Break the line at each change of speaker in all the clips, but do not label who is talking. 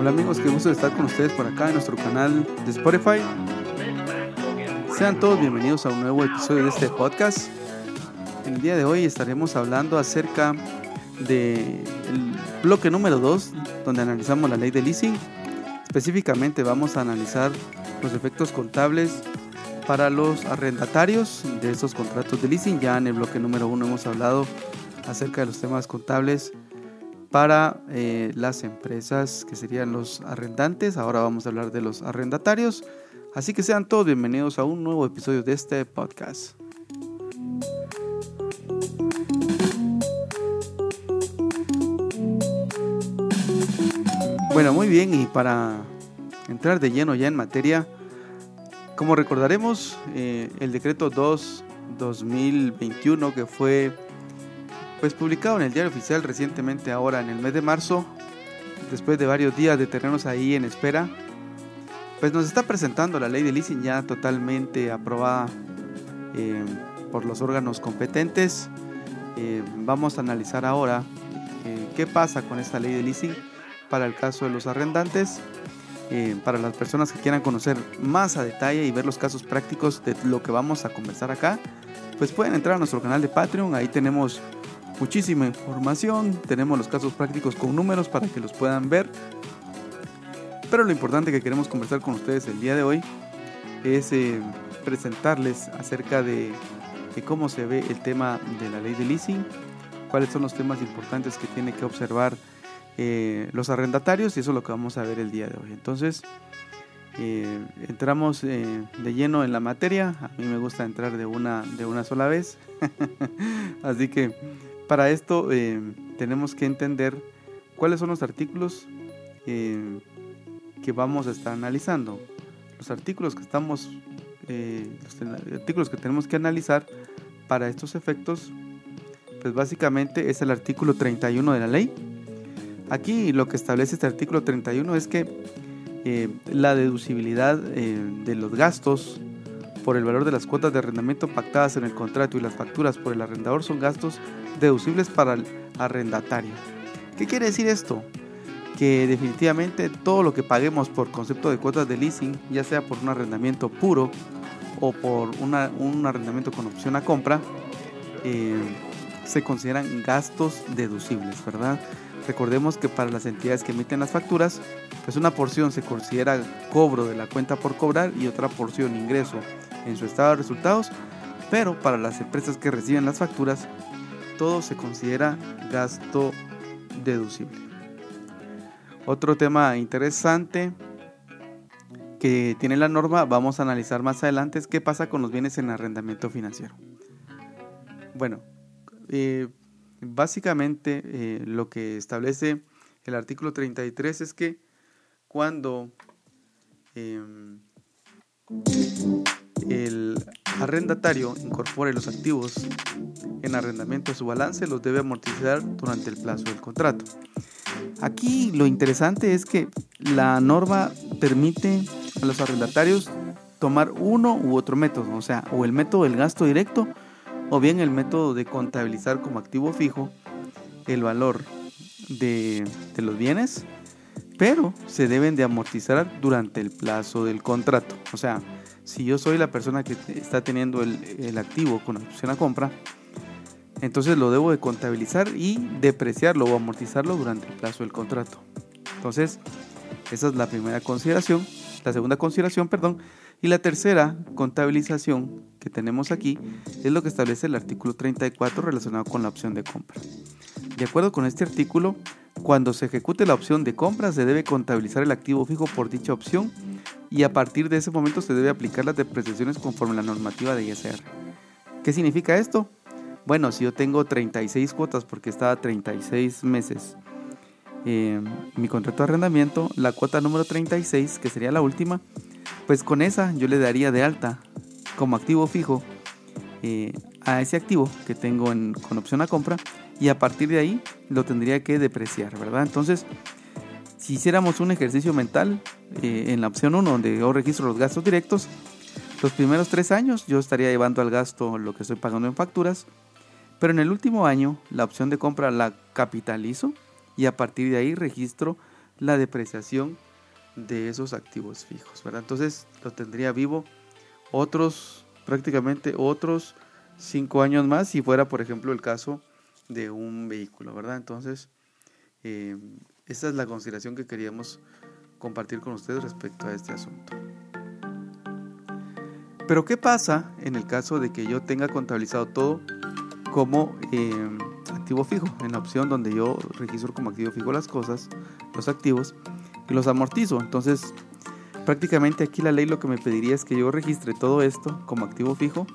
Hola amigos, qué gusto estar con ustedes por acá en nuestro canal de Spotify. Sean todos bienvenidos a un nuevo episodio de este podcast. El día de hoy estaremos hablando acerca del bloque número 2, donde analizamos la ley de leasing. Específicamente vamos a analizar los efectos contables para los arrendatarios de estos contratos de leasing. Ya en el bloque número 1 hemos hablado acerca de los temas contables para eh, las empresas que serían los arrendantes. Ahora vamos a hablar de los arrendatarios. Así que sean todos bienvenidos a un nuevo episodio de este podcast. Bueno, muy bien, y para entrar de lleno ya en materia, como recordaremos, eh, el decreto 2 2021 que fue pues publicado en el diario oficial recientemente ahora en el mes de marzo, después de varios días de tenernos ahí en espera, pues nos está presentando la ley de leasing ya totalmente aprobada eh, por los órganos competentes. Eh, vamos a analizar ahora eh, qué pasa con esta ley de leasing para el caso de los arrendantes. para las personas que quieran conocer más a detalle y ver los casos prácticos de lo que vamos a conversar acá, pues pueden entrar a nuestro canal de Patreon. Ahí tenemos muchísima información, tenemos los casos prácticos con números para que los puedan ver. Pero lo importante que queremos conversar con ustedes el día de hoy es eh, presentarles acerca de, cómo se ve el tema de la ley de leasing, cuáles son los temas importantes que tienen que observar eh, los arrendatarios y eso es lo que vamos a ver el día de hoy. Entonces, eh, entramos de lleno en la materia. A mí me gusta entrar de una, de una sola vez. Así que para esto eh, tenemos que entender cuáles son los artículos eh, que vamos a estar analizando. Los artículos que estamos, eh, los artículos que tenemos que analizar para estos efectos, pues básicamente es el artículo 31 de la ley. Aquí lo que establece este artículo 31 es que la deducibilidad de los gastos por el valor de las cuotas de arrendamiento pactadas en el contrato y las facturas por el arrendador son gastos deducibles para el arrendatario. ¿Qué quiere decir esto? Que definitivamente todo lo que paguemos por concepto de cuotas de leasing, ya sea por un arrendamiento puro o por un arrendamiento con opción a compra, eh, se consideran gastos deducibles, ¿verdad? Recordemos que para las entidades que emiten las facturas, pues una porción se considera cobro de la cuenta por cobrar y otra porción ingreso en su estado de resultados, pero para las empresas que reciben las facturas todo se considera gasto deducible. Otro tema interesante que tiene la norma, vamos a analizar más adelante, es qué pasa con los bienes en arrendamiento financiero. Bueno, eh, básicamente eh, lo que establece el artículo 33 es que cuando em, el arrendatario incorpore los activos en arrendamiento a su balance, los debe amortizar durante el plazo del contrato. Aquí lo interesante es que la norma permite a los arrendatarios tomar uno u otro método, o sea, o el método del gasto directo o bien el método de contabilizar como activo fijo el valor de, de los bienes, pero se deben de amortizar durante el plazo del contrato. O sea, si yo soy la persona que está teniendo el, activo con opción a compra, entonces lo debo de contabilizar y depreciarlo o amortizarlo durante el plazo del contrato. Entonces, esa es la primera consideración, la segunda consideración, perdón, y la tercera contabilización que tenemos aquí es lo que establece el artículo 34 relacionado con la opción de compra. De acuerdo con este artículo, cuando se ejecute la opción de compra se debe contabilizar el activo fijo por dicha opción y a partir de ese momento se debe aplicar las depreciaciones conforme la normativa de ISR. ¿Qué significa esto? Bueno, si yo tengo 36 cuotas porque estaba 36 meses eh, mi contrato de arrendamiento, la cuota número 36, que sería la última, pues con esa yo le daría de alta como activo fijo eh, a ese activo que tengo con opción a compra y a partir de ahí lo tendría que depreciar, ¿verdad? Entonces, si hiciéramos un ejercicio mental eh, en la opción 1 donde yo registro los gastos directos, los primeros tres años yo estaría llevando al gasto lo que estoy pagando en facturas, pero en el último año la opción de compra la capitalizo y a partir de ahí registro la depreciación de esos activos fijos, ¿verdad? Entonces lo tendría vivo otros, prácticamente otros cinco años más si fuera, por ejemplo, el caso de un vehículo, ¿verdad? Entonces, eh, esa es la consideración que queríamos compartir con ustedes respecto a este asunto. Pero ¿qué pasa en el caso de que yo tenga contabilizado todo como eh, activo fijo? En la opción donde yo registro como activo fijo las cosas, los activos, y los amortizo. Entonces, prácticamente aquí la ley lo que me pediría es que yo registre todo esto como activo fijo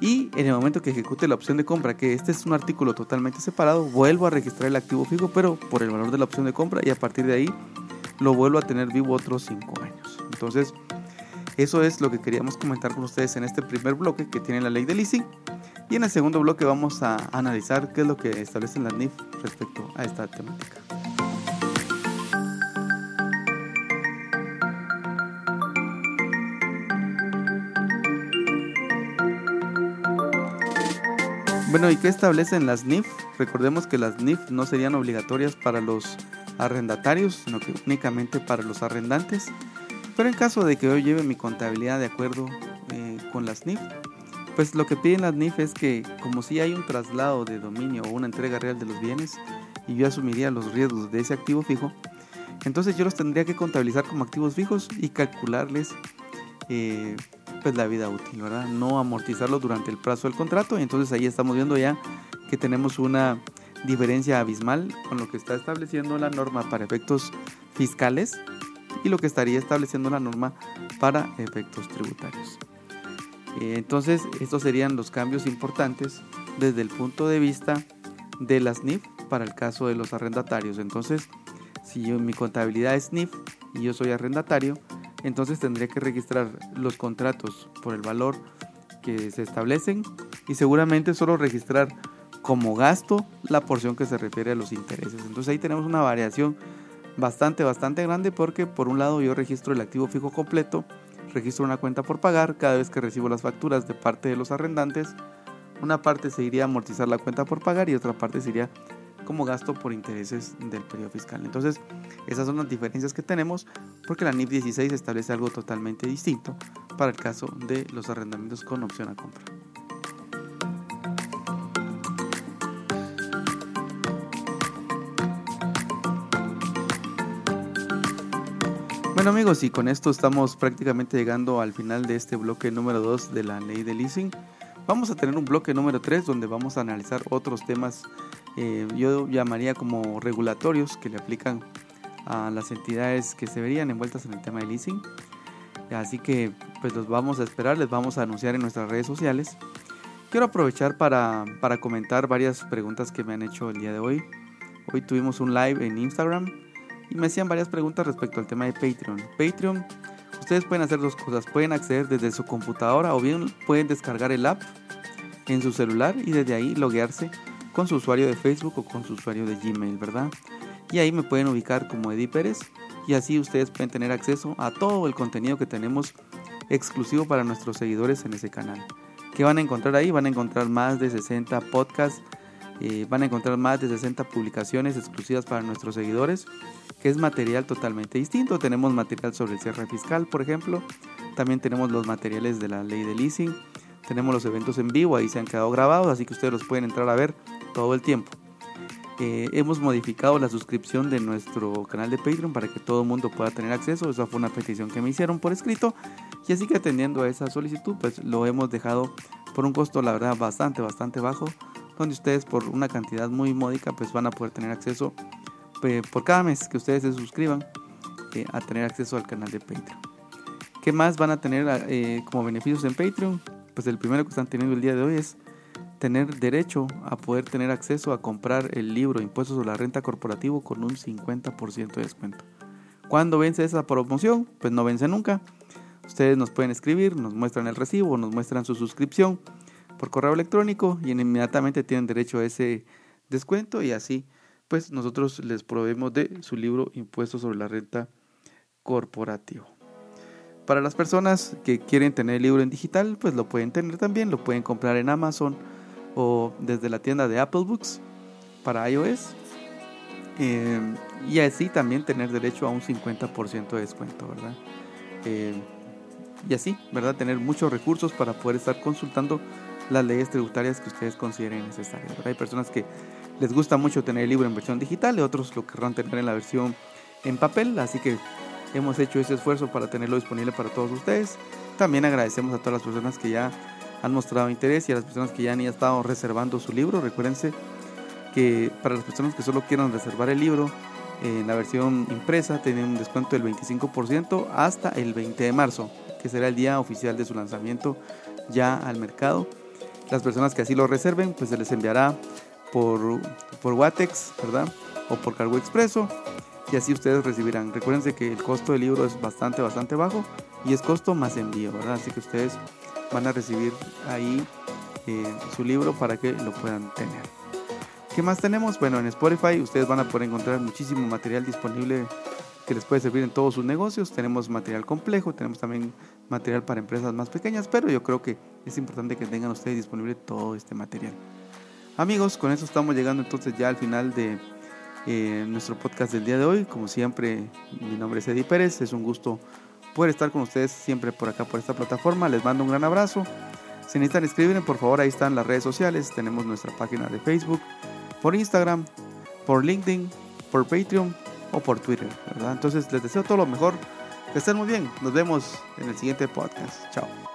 y en el momento que ejecute la opción de compra, que este es un artículo totalmente separado, vuelvo a registrar el activo fijo, pero por el valor de la opción de compra y a partir de ahí lo vuelvo a tener vivo otros 5 años. Entonces, eso es lo que queríamos comentar con ustedes en este primer bloque que tiene la ley de leasing. Y en el segundo bloque vamos a analizar qué es lo que establecen las NIF respecto a esta temática. Bueno, ¿y qué establecen las NIF? Recordemos que las NIF no serían obligatorias para los arrendatarios, sino que únicamente para los arrendantes. Pero en caso de que yo lleve mi contabilidad de acuerdo eh, con las NIF, pues lo que piden las NIF es que como si hay un traslado de dominio o una entrega real de los bienes y yo asumiría los riesgos de ese activo fijo, entonces yo los tendría que contabilizar como activos fijos y calcularles eh, pues la vida útil, ¿verdad? No amortizarlo durante el plazo del contrato. Y entonces ahí estamos viendo ya que tenemos una diferencia abismal con lo que está estableciendo la norma para efectos fiscales y lo que estaría estableciendo la norma para efectos tributarios. Eh, entonces, estos serían los cambios importantes desde el punto de vista de las NIF para el caso de los arrendatarios. Entonces, si yo, mi contabilidad es NIF y yo soy arrendatario, entonces tendría que registrar los contratos por el valor que se establecen y seguramente solo registrar como gasto la porción que se refiere a los intereses. Entonces ahí tenemos una variación bastante, bastante grande porque por un lado yo registro el activo fijo completo, registro una cuenta por pagar cada vez que recibo las facturas de parte de los arrendantes. Una parte se iría a amortizar la cuenta por pagar y otra parte se iría como gasto por intereses del periodo fiscal. Entonces, esas son las diferencias que tenemos porque la NIF 16 establece algo totalmente distinto para el caso de los arrendamientos con opción a compra. Bueno amigos, y con esto estamos prácticamente llegando al final de este bloque número 2 de la ley de leasing. Vamos a tener un bloque número 3 donde vamos a analizar otros temas eh, yo llamaría como regulatorios que le aplican a las entidades que se verían envueltas en el tema de leasing. Así que pues los vamos a esperar, les vamos a anunciar en nuestras redes sociales. Quiero aprovechar para, para comentar varias preguntas que me han hecho el día de hoy. Hoy tuvimos un live en Instagram y me hacían varias preguntas respecto al tema de Patreon. Patreon, ustedes pueden hacer dos cosas. Pueden acceder desde su computadora o bien pueden descargar el app en su celular y desde ahí loguearse con su usuario de Facebook o con su usuario de Gmail, ¿verdad? Y ahí me pueden ubicar como Eddie Pérez y así ustedes pueden tener acceso a todo el contenido que tenemos exclusivo para nuestros seguidores en ese canal. ¿Qué van a encontrar ahí? Van a encontrar más de 60 podcasts, eh, van a encontrar más de 60 publicaciones exclusivas para nuestros seguidores, que es material totalmente distinto. Tenemos material sobre el cierre fiscal, por ejemplo. También tenemos los materiales de la ley de leasing. Tenemos los eventos en vivo, ahí se han quedado grabados, así que ustedes los pueden entrar a ver todo el tiempo. Eh, hemos modificado la suscripción de nuestro canal de Patreon para que todo el mundo pueda tener acceso. Esa fue una petición que me hicieron por escrito. Y así que atendiendo a esa solicitud, pues lo hemos dejado por un costo, la verdad, bastante, bastante bajo. Donde ustedes por una cantidad muy módica, pues van a poder tener acceso eh, por cada mes que ustedes se suscriban eh, a tener acceso al canal de Patreon. ¿Qué más van a tener como beneficios en Patreon? Pues el primero que están teniendo el día de hoy es tener derecho a poder tener acceso a comprar el libro Impuestos sobre la Renta Corporativo con un 50% de descuento. ¿Cuándo vence esa promoción? Pues no vence nunca. Ustedes nos pueden escribir, nos muestran el recibo, nos muestran su suscripción por correo electrónico y inmediatamente tienen derecho a ese descuento y así pues nosotros les proveemos de su libro Impuestos sobre la Renta Corporativo. Para las personas que quieren tener el libro en digital, pues lo pueden tener también, lo pueden comprar en Amazon o desde la tienda de Apple Books para iOS. Eh, y así también tener derecho a un 50% de descuento, ¿verdad? Eh, y así, ¿verdad? Tener muchos recursos para poder estar consultando las leyes tributarias que ustedes consideren necesarias. Hay personas que les gusta mucho tener el libro en versión digital y otros lo querrán tener en la versión en papel, así que hemos hecho ese esfuerzo para tenerlo disponible para todos ustedes. También agradecemos a todas las personas que ya han mostrado interés y a las personas que ya han estado reservando su libro. Recuérdense que para las personas que solo quieran reservar el libro en la versión impresa tienen un descuento del 25% hasta el 20 de marzo, que será el día oficial de su lanzamiento ya al mercado. Las personas que así lo reserven, pues se les enviará por, por Watex, ¿verdad? O por Cargo Expreso y así ustedes recibirán. Recuérdense que el costo del libro es bastante, bastante bajo y es costo más envío, ¿verdad? Así que ustedes van a recibir ahí eh, su libro para que lo puedan tener. ¿Qué más tenemos? Bueno, en Spotify ustedes van a poder encontrar muchísimo material disponible que les puede servir en todos sus negocios. Tenemos material complejo, tenemos también material para empresas más pequeñas, pero yo creo que es importante que tengan ustedes disponible todo este material. Amigos, con eso estamos llegando entonces ya al final de eh, nuestro podcast del día de hoy. Como siempre, mi nombre es Eddie Pérez. Es un gusto poder estar con ustedes siempre por acá, por esta plataforma. Les mando un gran abrazo. Si necesitan escribir, por favor, ahí están las redes sociales. Tenemos nuestra página de Facebook, por Instagram, por LinkedIn, por Patreon o por Twitter. Entonces, les deseo todo lo mejor. Que estén muy bien. Nos vemos en el siguiente podcast. Chao.